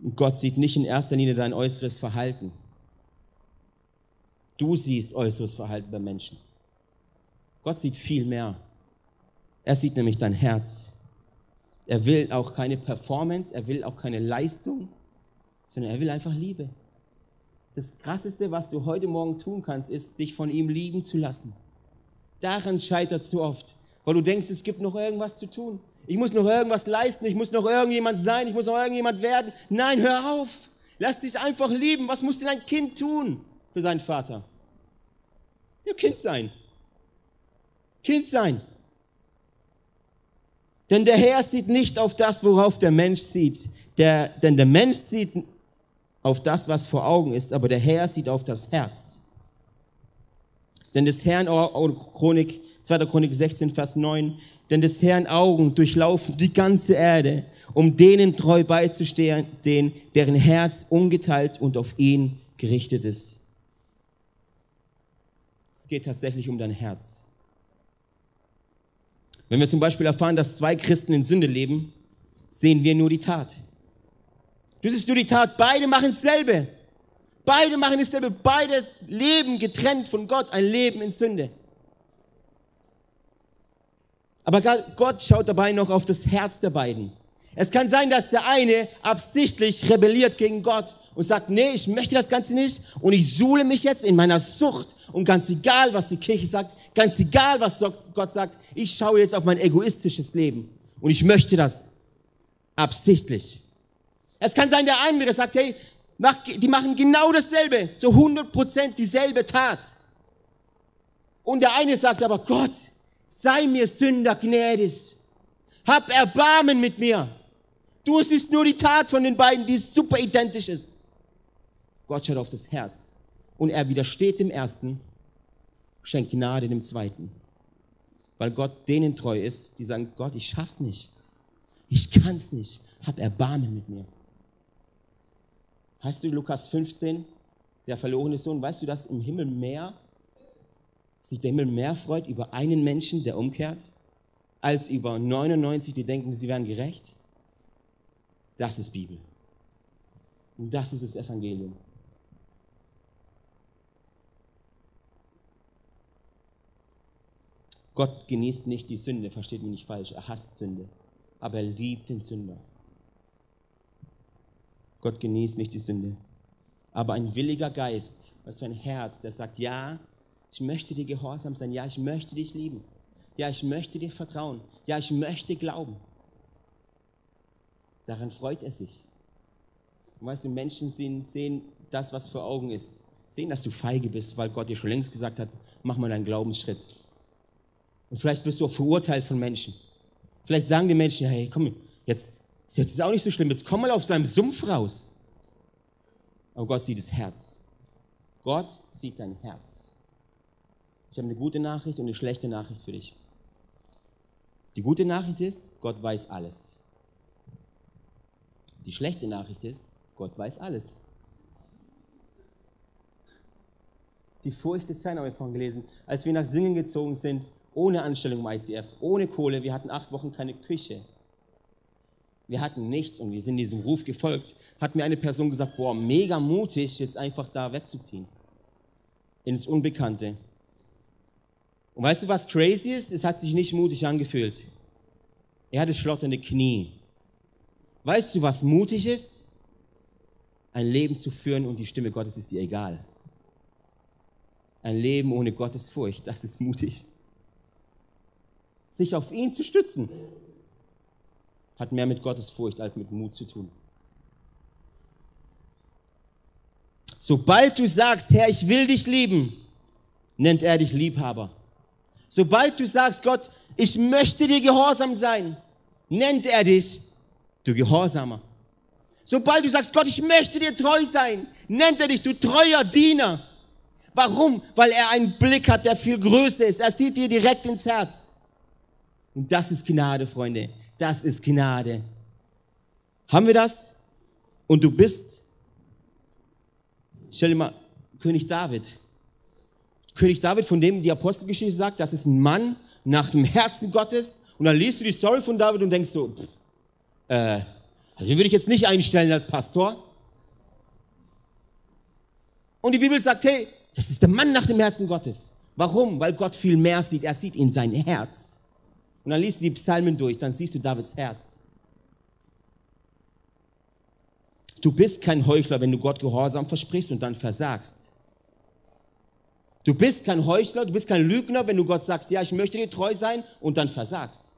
Und Gott sieht nicht in erster Linie dein äußeres Verhalten. Du siehst äußeres Verhalten bei Menschen. Gott sieht viel mehr. Er sieht nämlich dein Herz. Er will auch keine Performance, er will auch keine Leistung, sondern er will einfach Liebe. Das Krasseste, was du heute Morgen tun kannst, ist, dich von ihm lieben zu lassen. Daran scheitert es so oft, weil du denkst, es gibt noch irgendwas zu tun. Ich muss noch irgendwas leisten, ich muss noch irgendjemand sein, ich muss noch irgendjemand werden. Nein, hör auf. Lass dich einfach lieben. Was muss denn ein Kind tun für seinen Vater? Ja, Kind sein. Kind sein. Denn der Herr sieht nicht auf das, worauf der Mensch sieht. Der, denn der Mensch sieht auf das, was vor Augen ist, aber der Herr sieht auf das Herz. Denn des Herrn Chronik, 2. Chronik 16, Vers 9, denn des Herrn Augen durchlaufen die ganze Erde, um denen treu beizustehen, den, deren Herz ungeteilt und auf ihn gerichtet ist. Es geht tatsächlich um dein Herz. Wenn wir zum Beispiel erfahren, dass zwei Christen in Sünde leben, sehen wir nur die Tat. Du siehst nur die Tat, beide machen dasselbe. Beide machen dasselbe. Beide leben getrennt von Gott, ein Leben in Sünde. Aber Gott schaut dabei noch auf das Herz der beiden. Es kann sein, dass der eine absichtlich rebelliert gegen Gott und sagt, nee, ich möchte das Ganze nicht und ich suhle mich jetzt in meiner Sucht und ganz egal, was die Kirche sagt, ganz egal, was Gott sagt, ich schaue jetzt auf mein egoistisches Leben und ich möchte das absichtlich. Es kann sein, der andere sagt, hey, die machen genau dasselbe, so 100% dieselbe Tat. Und der eine sagt aber, Gott, sei mir Sünder gnädig. Hab Erbarmen mit mir. Du, es ist nur die Tat von den beiden, die super identisch ist. Gott schaut auf das Herz. Und er widersteht dem Ersten, schenkt Gnade dem Zweiten. Weil Gott denen treu ist, die sagen, Gott, ich schaff's nicht. Ich kann's nicht. Hab Erbarmen mit mir. Heißt du Lukas 15, der verlorene Sohn, weißt du, dass im Himmel mehr, sich der Himmel mehr freut über einen Menschen, der umkehrt, als über 99, die denken, sie wären gerecht? Das ist Bibel. Und das ist das Evangelium. Gott genießt nicht die Sünde, versteht mich nicht falsch, er hasst Sünde, aber er liebt den Sünder. Gott genießt nicht die Sünde. Aber ein williger Geist, was für ein Herz, der sagt, ja, ich möchte dir gehorsam sein, ja, ich möchte dich lieben, ja, ich möchte dir vertrauen, ja, ich möchte glauben. Daran freut er sich. Und weißt du, Menschen sehen, sehen das, was vor Augen ist. sehen, dass du feige bist, weil Gott dir schon längst gesagt hat, mach mal deinen Glaubensschritt. Und vielleicht wirst du auch verurteilt von Menschen. Vielleicht sagen die Menschen, hey, komm, jetzt, jetzt ist es auch nicht so schlimm, jetzt komm mal auf seinem Sumpf raus. Aber Gott sieht das Herz. Gott sieht dein Herz. Ich habe eine gute Nachricht und eine schlechte Nachricht für dich. Die gute Nachricht ist, Gott weiß alles. Die schlechte Nachricht ist, Gott weiß alles. Die Furcht des Herrn haben wir vorhin gelesen. Als wir nach Singen gezogen sind, ohne Anstellung im ICF, ohne Kohle, wir hatten acht Wochen keine Küche. Wir hatten nichts und wir sind diesem Ruf gefolgt. Hat mir eine Person gesagt, boah, mega mutig, jetzt einfach da wegzuziehen. Ins Unbekannte. Und weißt du, was crazy ist? Es hat sich nicht mutig angefühlt. Er hatte schlotternde Knie. Weißt du, was mutig ist? Ein Leben zu führen und die Stimme Gottes ist dir egal. Ein Leben ohne Gottes Furcht, das ist mutig. Sich auf ihn zu stützen, hat mehr mit Gottes Furcht als mit Mut zu tun. Sobald du sagst, Herr, ich will dich lieben, nennt er dich Liebhaber. Sobald du sagst, Gott, ich möchte dir gehorsam sein, nennt er dich du Gehorsamer. Sobald du sagst, Gott, ich möchte dir treu sein, nennt er dich du treuer Diener. Warum? Weil er einen Blick hat, der viel größer ist. Er sieht dir direkt ins Herz. Und das ist Gnade, Freunde. Das ist Gnade. Haben wir das? Und du bist, stell dir mal, König David. König David, von dem die Apostelgeschichte sagt, das ist ein Mann nach dem Herzen Gottes. Und dann liest du die Story von David und denkst so, pff, äh, also den würde ich jetzt nicht einstellen als Pastor. Und die Bibel sagt, hey, das ist der Mann nach dem Herzen Gottes. Warum? Weil Gott viel mehr sieht. Er sieht in sein Herz. Und dann liest du die Psalmen durch, dann siehst du Davids Herz. Du bist kein Heuchler, wenn du Gott Gehorsam versprichst und dann versagst. Du bist kein Heuchler, du bist kein Lügner, wenn du Gott sagst, ja, ich möchte dir treu sein und dann versagst.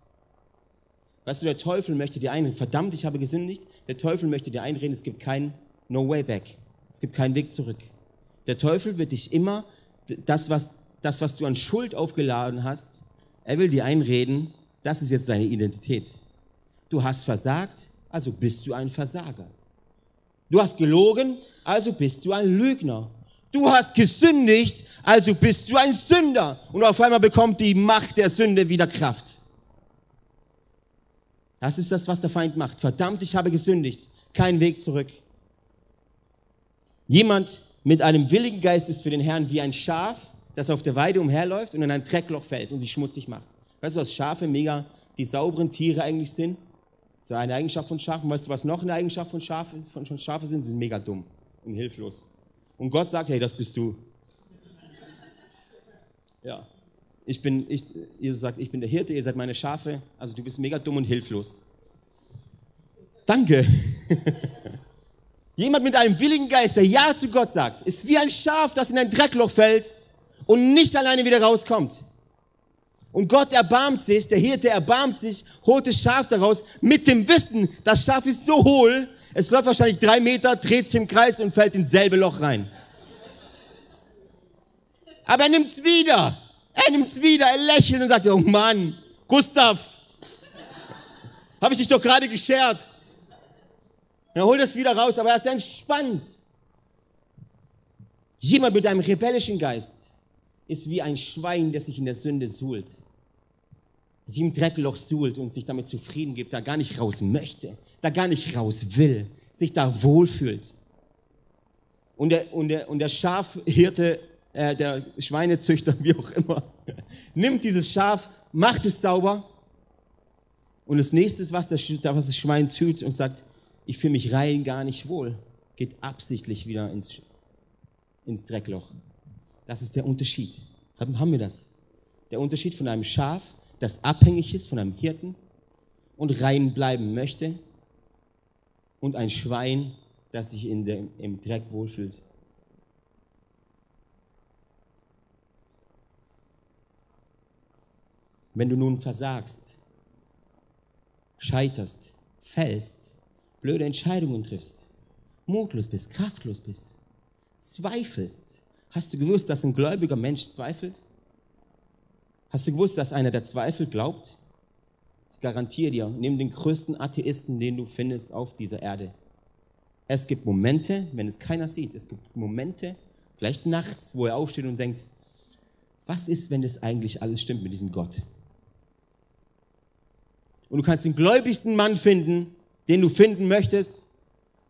Weißt du, der Teufel möchte dir einreden, verdammt, ich habe gesündigt. Der Teufel möchte dir einreden, es gibt kein No Way Back. Es gibt keinen Weg zurück. Der Teufel wird dich immer, das was, das, was du an Schuld aufgeladen hast, er will dir einreden, das ist jetzt deine Identität. Du hast versagt, also bist du ein Versager. Du hast gelogen, also bist du ein Lügner. Du hast gesündigt, also bist du ein Sünder. Und auf einmal bekommt die Macht der Sünde wieder Kraft. Das ist das, was der Feind macht. Verdammt, ich habe gesündigt. Kein Weg zurück. Jemand mit einem willigen Geist ist für den Herrn wie ein Schaf, das auf der Weide umherläuft und in ein Dreckloch fällt und sich schmutzig macht. Weißt du, was Schafe mega die sauberen Tiere eigentlich sind? So eine Eigenschaft von Schafen. Weißt du, was noch eine Eigenschaft von Schafe, von, von Schafe sind? Sie sind mega dumm und hilflos. Und Gott sagt, hey, das bist du. Ja. Ich bin, ich, Jesus sagt, ich bin der Hirte, ihr seid meine Schafe. Also du bist mega dumm und hilflos. Danke. [laughs] Jemand mit einem willigen Geist, der Ja zu Gott sagt, ist wie ein Schaf, das in ein Dreckloch fällt und nicht alleine wieder rauskommt. Und Gott erbarmt sich, der Hirte erbarmt sich, holt das Schaf daraus mit dem Wissen, das Schaf ist so hohl, es läuft wahrscheinlich drei Meter, dreht sich im Kreis und fällt ins selbe Loch rein. Aber er nimmt's wieder. Er nimmt's wieder, er lächelt und sagt, oh Mann, Gustav, habe ich dich doch gerade geschert. Er holt es wieder raus, aber er ist entspannt. Jemand mit einem rebellischen Geist ist wie ein Schwein, das sich in der Sünde suhlt sich im Dreckloch suhlt und sich damit zufrieden gibt, da gar nicht raus möchte, da gar nicht raus will, sich da wohlfühlt. Und der, und der, und der Schafhirte, äh, der Schweinezüchter, wie auch immer, [laughs] nimmt dieses Schaf, macht es sauber. Und das nächste, was, der, was das Schwein tut und sagt, ich fühle mich rein gar nicht wohl, geht absichtlich wieder ins, ins Dreckloch. Das ist der Unterschied. Haben, wir das? Der Unterschied von einem Schaf, das abhängig ist von einem Hirten und rein bleiben möchte und ein Schwein, das sich in dem, im Dreck wohlfühlt. Wenn du nun versagst, scheiterst, fällst, blöde Entscheidungen triffst, mutlos bist, kraftlos bist, zweifelst Hast du gewusst, dass ein gläubiger Mensch zweifelt? Hast du gewusst, dass einer, der zweifelt, glaubt? Ich garantiere dir, nimm den größten Atheisten, den du findest auf dieser Erde. Es gibt Momente, wenn es keiner sieht, es gibt Momente, vielleicht nachts, wo er aufsteht und denkt, was ist, wenn das eigentlich alles stimmt mit diesem Gott? Und du kannst den gläubigsten Mann finden, den du finden möchtest.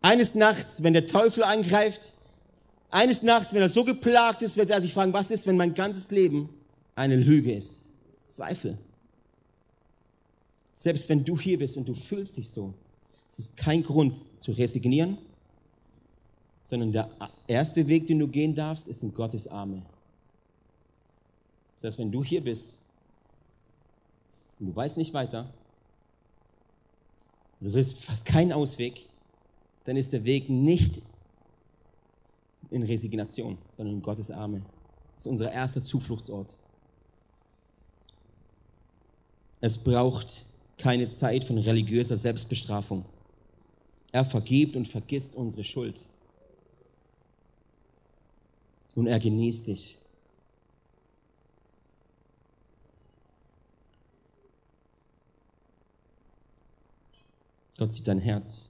Eines Nachts, wenn der Teufel angreift, eines Nachts, wenn er so geplagt ist, wird er sich fragen, was ist, wenn mein ganzes Leben eine Lüge ist? Zweifel. Selbst wenn du hier bist und du fühlst dich so, es ist kein Grund zu resignieren, sondern der erste Weg, den du gehen darfst, ist in Gottes Arme. Das heißt, wenn du hier bist und du weißt nicht weiter, du willst fast keinen Ausweg, dann ist der Weg nicht in Resignation, sondern in Gottes Arme. Das ist unser erster Zufluchtsort. Es braucht keine Zeit von religiöser Selbstbestrafung. Er vergibt und vergisst unsere Schuld. Und er genießt dich. Gott sieht dein Herz.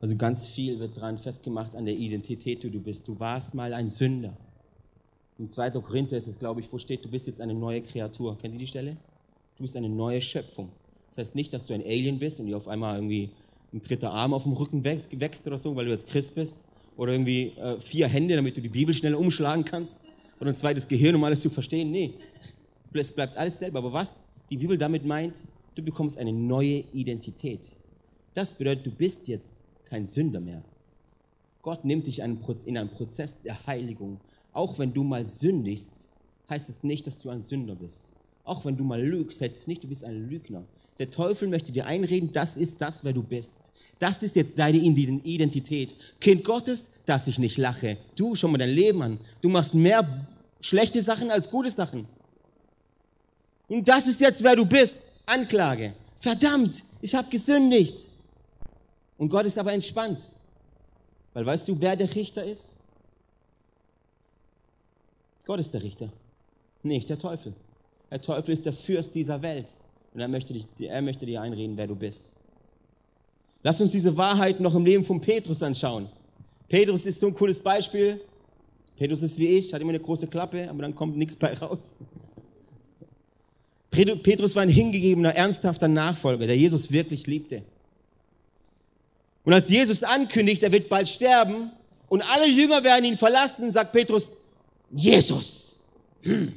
Also ganz viel wird daran festgemacht an der Identität, die du bist. Du warst mal ein Sünder. Im 2. Korinther ist es, glaube ich, wo steht, du bist jetzt eine neue Kreatur. Kennt ihr die Stelle? Du bist eine neue Schöpfung. Das heißt nicht, dass du ein Alien bist und dir auf einmal irgendwie ein dritter Arm auf dem Rücken wächst, wächst oder so, weil du jetzt Christ bist. Oder irgendwie äh, vier Hände, damit du die Bibel schnell umschlagen kannst. Oder ein zweites Gehirn, um alles zu verstehen. Nee, es bleibt alles selber. Aber was die Bibel damit meint, du bekommst eine neue Identität. Das bedeutet, du bist jetzt kein Sünder mehr. Gott nimmt dich in einen Prozess der Heiligung. Auch wenn du mal sündigst, heißt es nicht, dass du ein Sünder bist. Auch wenn du mal lügst, heißt es nicht, du bist ein Lügner. Der Teufel möchte dir einreden, das ist das, wer du bist. Das ist jetzt deine Identität. Kind Gottes, dass ich nicht lache. Du, schau mal dein Leben an. Du machst mehr schlechte Sachen als gute Sachen. Und das ist jetzt, wer du bist. Anklage. Verdammt, ich habe gesündigt. Und Gott ist aber entspannt. Weil weißt du, wer der Richter ist? Gott ist der Richter, nicht der Teufel. Der Teufel ist der Fürst dieser Welt. Und er möchte, dich, er möchte dir einreden, wer du bist. Lass uns diese Wahrheit noch im Leben von Petrus anschauen. Petrus ist so ein cooles Beispiel. Petrus ist wie ich, hat immer eine große Klappe, aber dann kommt nichts bei raus. Petrus war ein hingegebener, ernsthafter Nachfolger, der Jesus wirklich liebte. Und als Jesus ankündigt, er wird bald sterben und alle Jünger werden ihn verlassen, sagt Petrus, Jesus. Hm.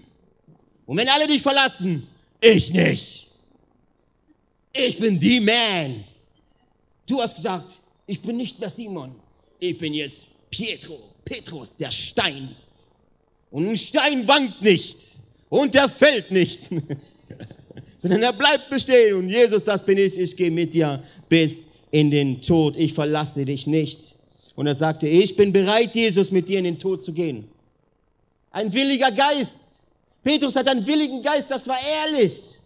Und wenn alle dich verlassen, ich nicht. Ich bin die Man. Du hast gesagt, ich bin nicht mehr Simon. Ich bin jetzt Pietro, Petrus, der Stein. Und ein Stein wankt nicht und der fällt nicht, [laughs] sondern er bleibt bestehen. Und Jesus, das bin ich, ich gehe mit dir bis in den Tod, ich verlasse dich nicht. Und er sagte, ich bin bereit, Jesus, mit dir in den Tod zu gehen. Ein williger Geist. Petrus hat einen willigen Geist, das war ehrlich.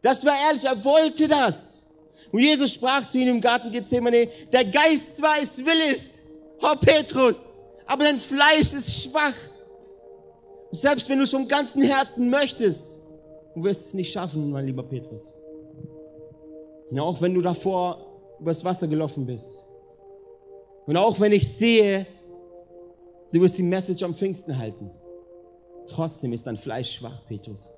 Das war ehrlich, er wollte das. Und Jesus sprach zu ihm im Garten Gethsemane, der Geist zwar ist willig, oh Petrus, aber dein Fleisch ist schwach. selbst wenn du es vom ganzen Herzen möchtest, du wirst es nicht schaffen, mein lieber Petrus. Und auch wenn du davor übers Wasser gelaufen bist. Und auch wenn ich sehe, du wirst die Message am Pfingsten halten, trotzdem ist dein Fleisch schwach, Petrus.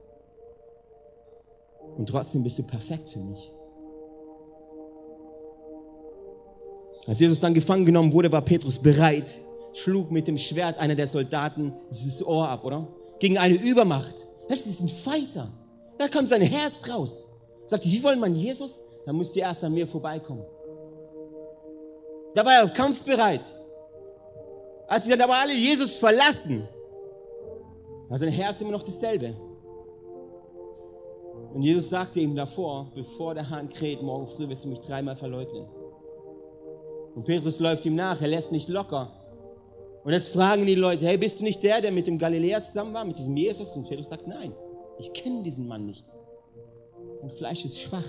Und trotzdem bist du perfekt für mich. Als Jesus dann gefangen genommen wurde, war Petrus bereit, schlug mit dem Schwert einer der Soldaten dieses Ohr ab, oder? Gegen eine Übermacht. Das ist ein Fighter. Da kam sein Herz raus. Sagte, wie wollen man Jesus? Dann müsst ihr erst an mir vorbeikommen. Da war er kampfbereit. Als sie dann aber alle Jesus verlassen, war sein Herz immer noch dasselbe. Und Jesus sagte ihm davor, bevor der Hahn kräht, morgen früh wirst du mich dreimal verleugnen. Und Petrus läuft ihm nach, er lässt nicht locker. Und jetzt fragen die Leute, hey, bist du nicht der, der mit dem Galiläer zusammen war, mit diesem Jesus? Und Petrus sagt, nein, ich kenne diesen Mann nicht. Sein Fleisch ist schwach.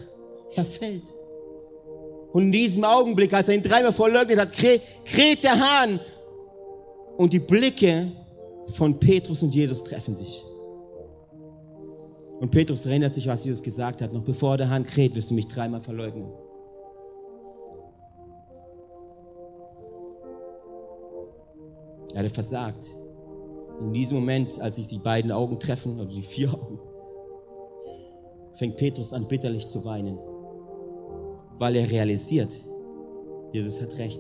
Er fällt. Und in diesem Augenblick, als er ihn dreimal verleugnet hat, kräht, der Hahn. Und die Blicke von Petrus und Jesus treffen sich. Und Petrus erinnert sich, was Jesus gesagt hat. Noch bevor der Hahn kräht, wirst du mich dreimal verleugnen. Er hatte versagt. In diesem Moment, als sich die beiden Augen treffen, oder die vier Augen, fängt Petrus an, bitterlich zu weinen, weil er realisiert, Jesus hat recht.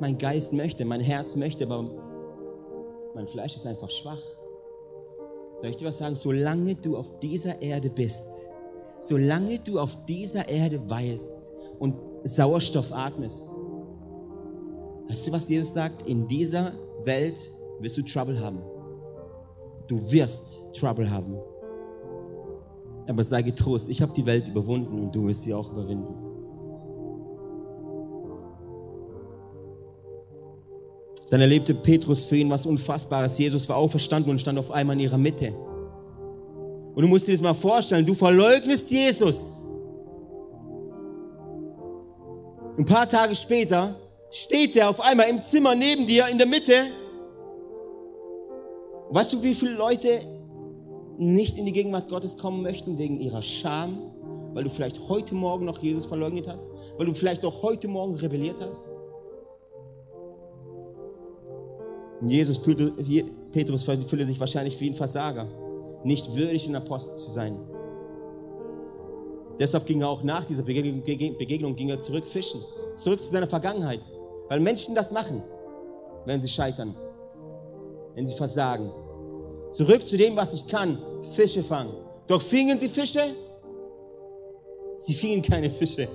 Mein Geist möchte, mein Herz möchte, aber mein Fleisch ist einfach schwach. Soll ich dir was sagen? Solange du auf dieser Erde bist, solange du auf dieser Erde weilst und Sauerstoff atmest, weißt du, was Jesus sagt? In dieser Welt wirst du Trouble haben. Du wirst Trouble haben. Aber sei getrost, ich habe die Welt überwunden und du wirst sie auch überwinden. Dann erlebte Petrus für ihn was Unfassbares. Jesus war auferstanden und stand auf einmal in ihrer Mitte. Und du musst dir das mal vorstellen, du verleugnest Jesus. Ein paar Tage später steht er auf einmal im Zimmer neben dir in der Mitte. Weißt du, wie viele Leute nicht in die Gegenwart Gottes kommen möchten wegen ihrer Scham, weil du vielleicht heute Morgen noch Jesus verleugnet hast, weil du vielleicht auch heute Morgen rebelliert hast? Und Jesus, Petrus fühle sich wahrscheinlich wie ein Versager, nicht würdig, ein Apostel zu sein. Deshalb ging er auch nach dieser Begegnung, Begegnung ging er zurück fischen, zurück zu seiner Vergangenheit. Weil Menschen das machen, wenn sie scheitern, wenn sie versagen. Zurück zu dem, was ich kann, Fische fangen. Doch fingen sie Fische? Sie fingen keine Fische.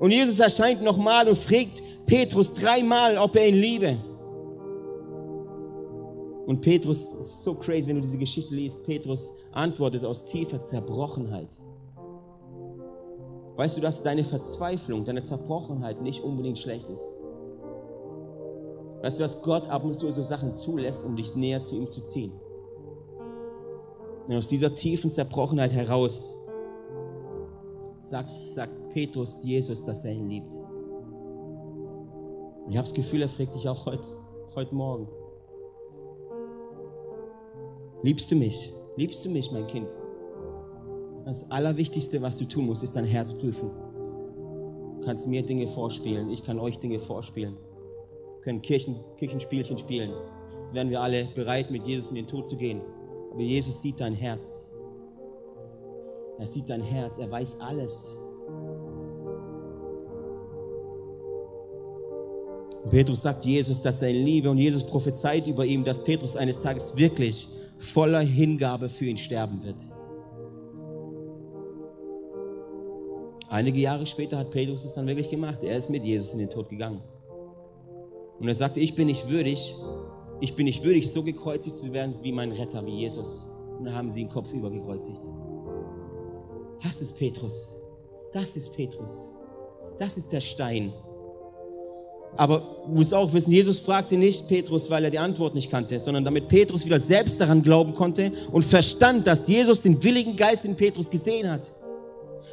Und Jesus erscheint nochmal und fragt Petrus dreimal, ob er ihn liebe. Und Petrus, ist so crazy, wenn du diese Geschichte liest, Petrus antwortet aus tiefer Zerbrochenheit. Weißt du, dass deine Verzweiflung, deine Zerbrochenheit nicht unbedingt schlecht ist? Weißt du, dass Gott ab und zu so Sachen zulässt, um dich näher zu ihm zu ziehen? Und aus dieser tiefen Zerbrochenheit heraus sagt, sagt Petrus Jesus, dass er ihn liebt. Und ich habe das Gefühl, er fragt dich auch heute, heute Morgen. Liebst du mich? Liebst du mich, mein Kind? Das Allerwichtigste, was du tun musst, ist dein Herz prüfen. Du kannst mir Dinge vorspielen, ich kann euch Dinge vorspielen. Wir können Kirchen, Kirchenspielchen spielen. Jetzt wären wir alle bereit, mit Jesus in den Tod zu gehen. Aber Jesus sieht dein Herz. Er sieht dein Herz, er weiß alles. Und Petrus sagt Jesus, dass ihn liebe und Jesus prophezeit über ihm, dass Petrus eines Tages wirklich voller Hingabe für ihn sterben wird. Einige Jahre später hat Petrus es dann wirklich gemacht. Er ist mit Jesus in den Tod gegangen. Und er sagte, ich bin nicht würdig, ich bin nicht würdig, so gekreuzigt zu werden wie mein Retter, wie Jesus. Und dann haben sie ihn Kopf übergekreuzigt. Das ist Petrus. Das ist Petrus. Das ist der Stein. Aber du musst auch wissen, Jesus fragte nicht Petrus, weil er die Antwort nicht kannte, sondern damit Petrus wieder selbst daran glauben konnte und verstand, dass Jesus den willigen Geist in Petrus gesehen hat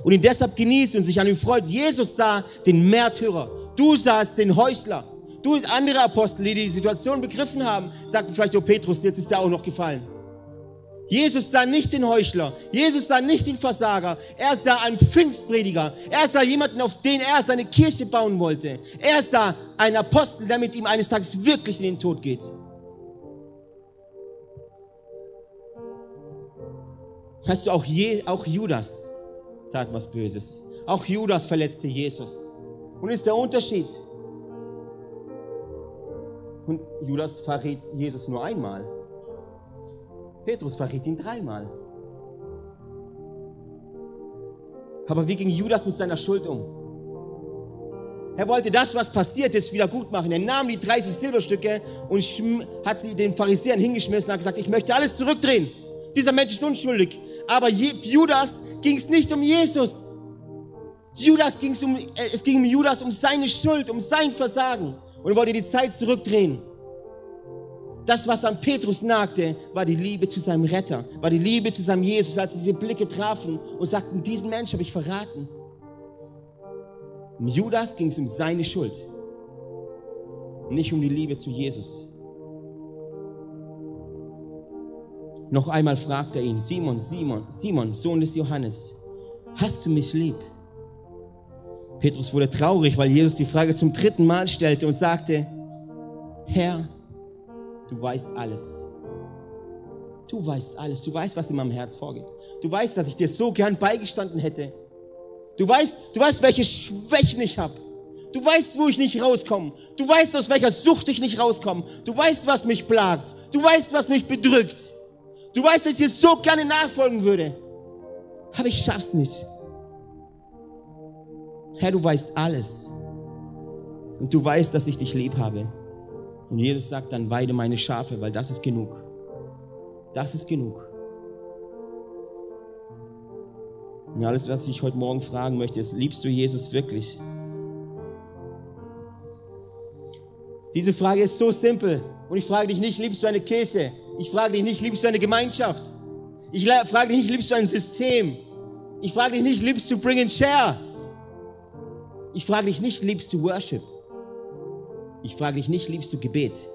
und ihn deshalb genießt und sich an ihm freut. Jesus sah den Märtyrer, du sahst den Heuchler. Du und andere Apostel, die die Situation begriffen haben, sagten vielleicht, oh Petrus, jetzt ist der auch noch gefallen. Jesus sah nicht den Heuchler, Jesus sah nicht den Versager, er sah einen Pfingstprediger, er sah jemanden, auf den er seine Kirche bauen wollte. Er sah einen Apostel, der mit ihm eines Tages wirklich in den Tod geht. Weißt du, auch, Je, auch Judas tat was Böses. Auch Judas verletzte Jesus. Und ist der Unterschied. Und Judas verrät Jesus nur einmal. Petrus verrät ihn dreimal. Aber wie ging Judas mit seiner Schuld um? Er wollte das, was passiert ist, wieder gut machen. Er nahm die 30 Silberstücke und hat sie den Pharisäern hingeschmissen und hat gesagt, ich möchte alles zurückdrehen. Dieser Mensch ist unschuldig. Aber Judas ging es nicht um Jesus. Judas ging's um, äh, es ging um Judas um seine Schuld, um sein Versagen. Und er wollte die Zeit zurückdrehen. Das, was an Petrus nagte, war die Liebe zu seinem Retter, war die Liebe zu seinem Jesus, als sie diese Blicke trafen und sagten, diesen Mensch habe ich verraten. Um Judas ging es um seine Schuld, nicht um die Liebe zu Jesus. Noch einmal fragt er ihn, Simon, Simon, Simon, Sohn des Johannes, hast du mich lieb? Petrus wurde traurig, weil Jesus die Frage zum dritten Mal stellte und sagte, Herr, du weißt alles. Du weißt alles. Du weißt, was in meinem Herz vorgeht. Du weißt, dass ich dir so gern beigestanden hätte. Du weißt, du weißt, welche Schwächen ich habe. Du weißt, wo ich nicht rauskomme. Du weißt, aus welcher Sucht ich nicht rauskomme. Du weißt, was mich plagt. Du weißt, was mich bedrückt. Du weißt, dass ich dir so gerne nachfolgen würde. Aber ich schaff's nicht. Herr, du weißt alles. Und du weißt, dass ich dich lieb habe. Und Jesus sagt dann, weide meine Schafe, weil das ist genug. Das ist genug. Und alles, was ich heute Morgen fragen möchte, ist, liebst du Jesus wirklich? Diese Frage ist so simpel. Und ich frage dich nicht, liebst du eine Kirche? Ich frage dich nicht, liebst du eine Gemeinschaft? Ich frage dich nicht, liebst du ein System? Ich frage dich nicht, liebst du Bring and Share? Ich frage dich nicht, liebst du Worship? Ich frage dich nicht, liebst du Gebet?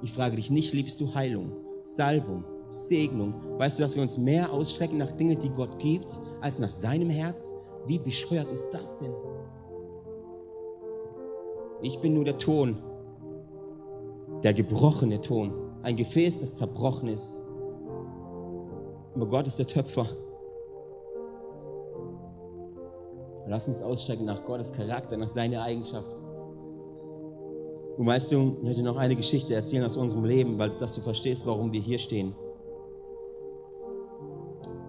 Ich frage dich nicht, liebst du Heilung, Salbung, Segnung? Weißt du, dass wir uns mehr ausstrecken nach Dingen, die Gott gibt, als nach seinem Herz? Wie bescheuert ist das denn? Ich bin nur der Ton, der gebrochene Ton, ein Gefäß, das zerbrochen ist. Aber Gott ist der Töpfer. Lass uns ausstrecken nach Gottes Charakter, nach seiner Eigenschaft. Und weißt du, ich möchte noch eine Geschichte erzählen aus unserem Leben, weil dass du verstehst, warum wir hier stehen.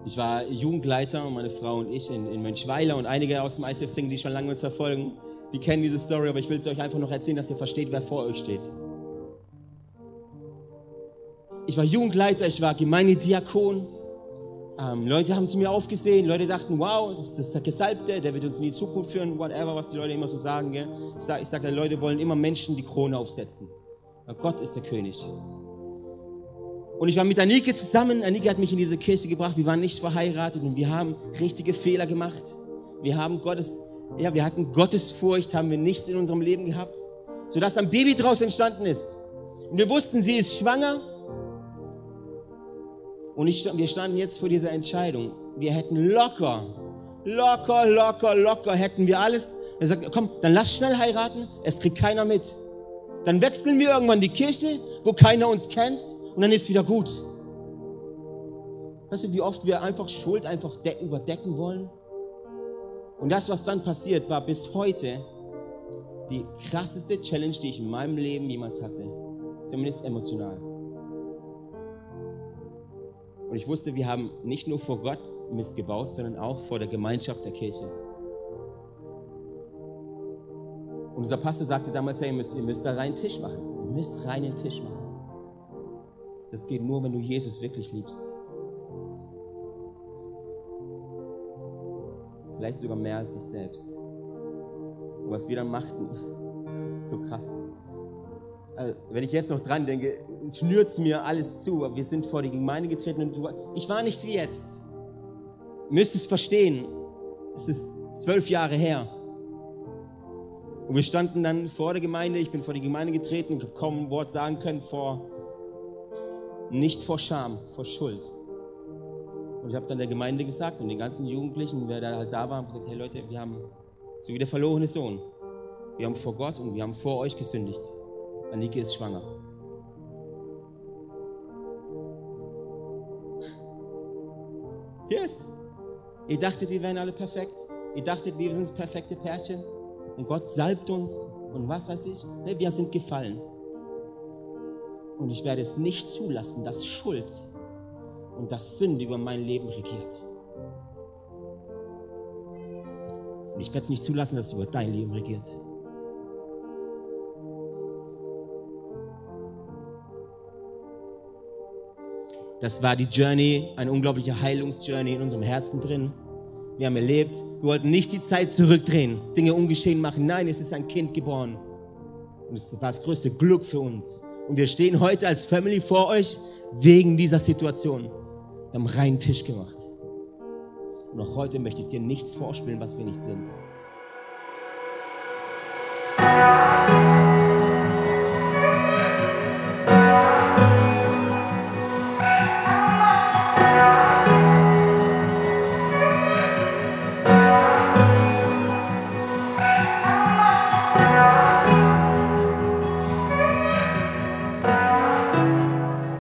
Ich war Jugendleiter, meine Frau und ich in, in Mönchweiler und einige aus dem ICF Singen, die schon lange uns verfolgen, die kennen diese Story, aber ich will es euch einfach noch erzählen, dass ihr versteht, wer vor euch steht. Ich war Jugendleiter, ich war Gemeindediakon ähm, Leute haben zu mir aufgesehen, Leute dachten, wow, das, das, ist der Gesalbte, der wird uns in die Zukunft führen, whatever, was die Leute immer so sagen. Gell? Ich sage, sag, Leute wollen immer Menschen die Krone aufsetzen. Aber Gott ist der König. Und ich war mit Anike zusammen. Anike hat mich in diese Kirche gebracht. Wir waren nicht verheiratet und wir haben richtige Fehler gemacht. Wir haben Gottes, ja, wir hatten Gottesfurcht, haben wir nichts in unserem Leben gehabt, sodass ein Baby draus entstanden ist. Und wir wussten, sie ist schwanger und ich, wir standen jetzt vor dieser Entscheidung. Wir hätten locker, locker, locker, locker hätten wir alles. Er sagt, komm, dann lass schnell heiraten, es kriegt keiner mit. Dann wechseln wir irgendwann die Kirche, wo keiner uns kennt und dann ist wieder gut. Weißt du, wie oft wir einfach Schuld einfach überdecken wollen? Und das, was dann passiert, war bis heute die krasseste Challenge, die ich in meinem Leben jemals hatte. Zumindest emotional. Und ich wusste, wir haben nicht nur vor Gott Mist gebaut, sondern auch vor der Gemeinschaft der Kirche. Und unser Pastor sagte damals, hey, ihr müsst, ihr müsst da rein Tisch machen. Ihr müsst rein den Tisch machen. Das geht nur, wenn du Jesus wirklich liebst. Vielleicht sogar mehr als dich selbst. Und was wir dann machten, [laughs] so krass also, wenn ich jetzt noch dran denke, schnürt mir alles zu. Wir sind vor die Gemeinde getreten und du, ich war nicht wie jetzt. Müsst es verstehen. Es ist zwölf Jahre her. Und wir standen dann vor der Gemeinde. Ich bin vor die Gemeinde getreten ein Wort sagen können vor, nicht vor Scham, vor Schuld. Und ich habe dann der Gemeinde gesagt und den ganzen Jugendlichen, wer da halt da war, gesagt, hey Leute, wir haben, so wie der verlorene Sohn, wir haben vor Gott und wir haben vor euch gesündigt. Anike ist schwanger. Yes. Ihr dachtet, wir wären alle perfekt. Ihr dachtet, wir sind das perfekte Pärchen. Und Gott salbt uns. Und was weiß ich. Ne, wir sind gefallen. Und ich werde es nicht zulassen, dass Schuld und dass Sünde über mein Leben regiert. Und ich werde es nicht zulassen, dass es über dein Leben regiert. Das war die Journey, eine unglaubliche Heilungsjourney in unserem Herzen drin. Wir haben erlebt, wir wollten nicht die Zeit zurückdrehen, Dinge ungeschehen machen. Nein, es ist ein Kind geboren. Und es war das größte Glück für uns. Und wir stehen heute als Family vor euch wegen dieser Situation. Wir haben reinen Tisch gemacht. Und auch heute möchte ich dir nichts vorspielen, was wir nicht sind.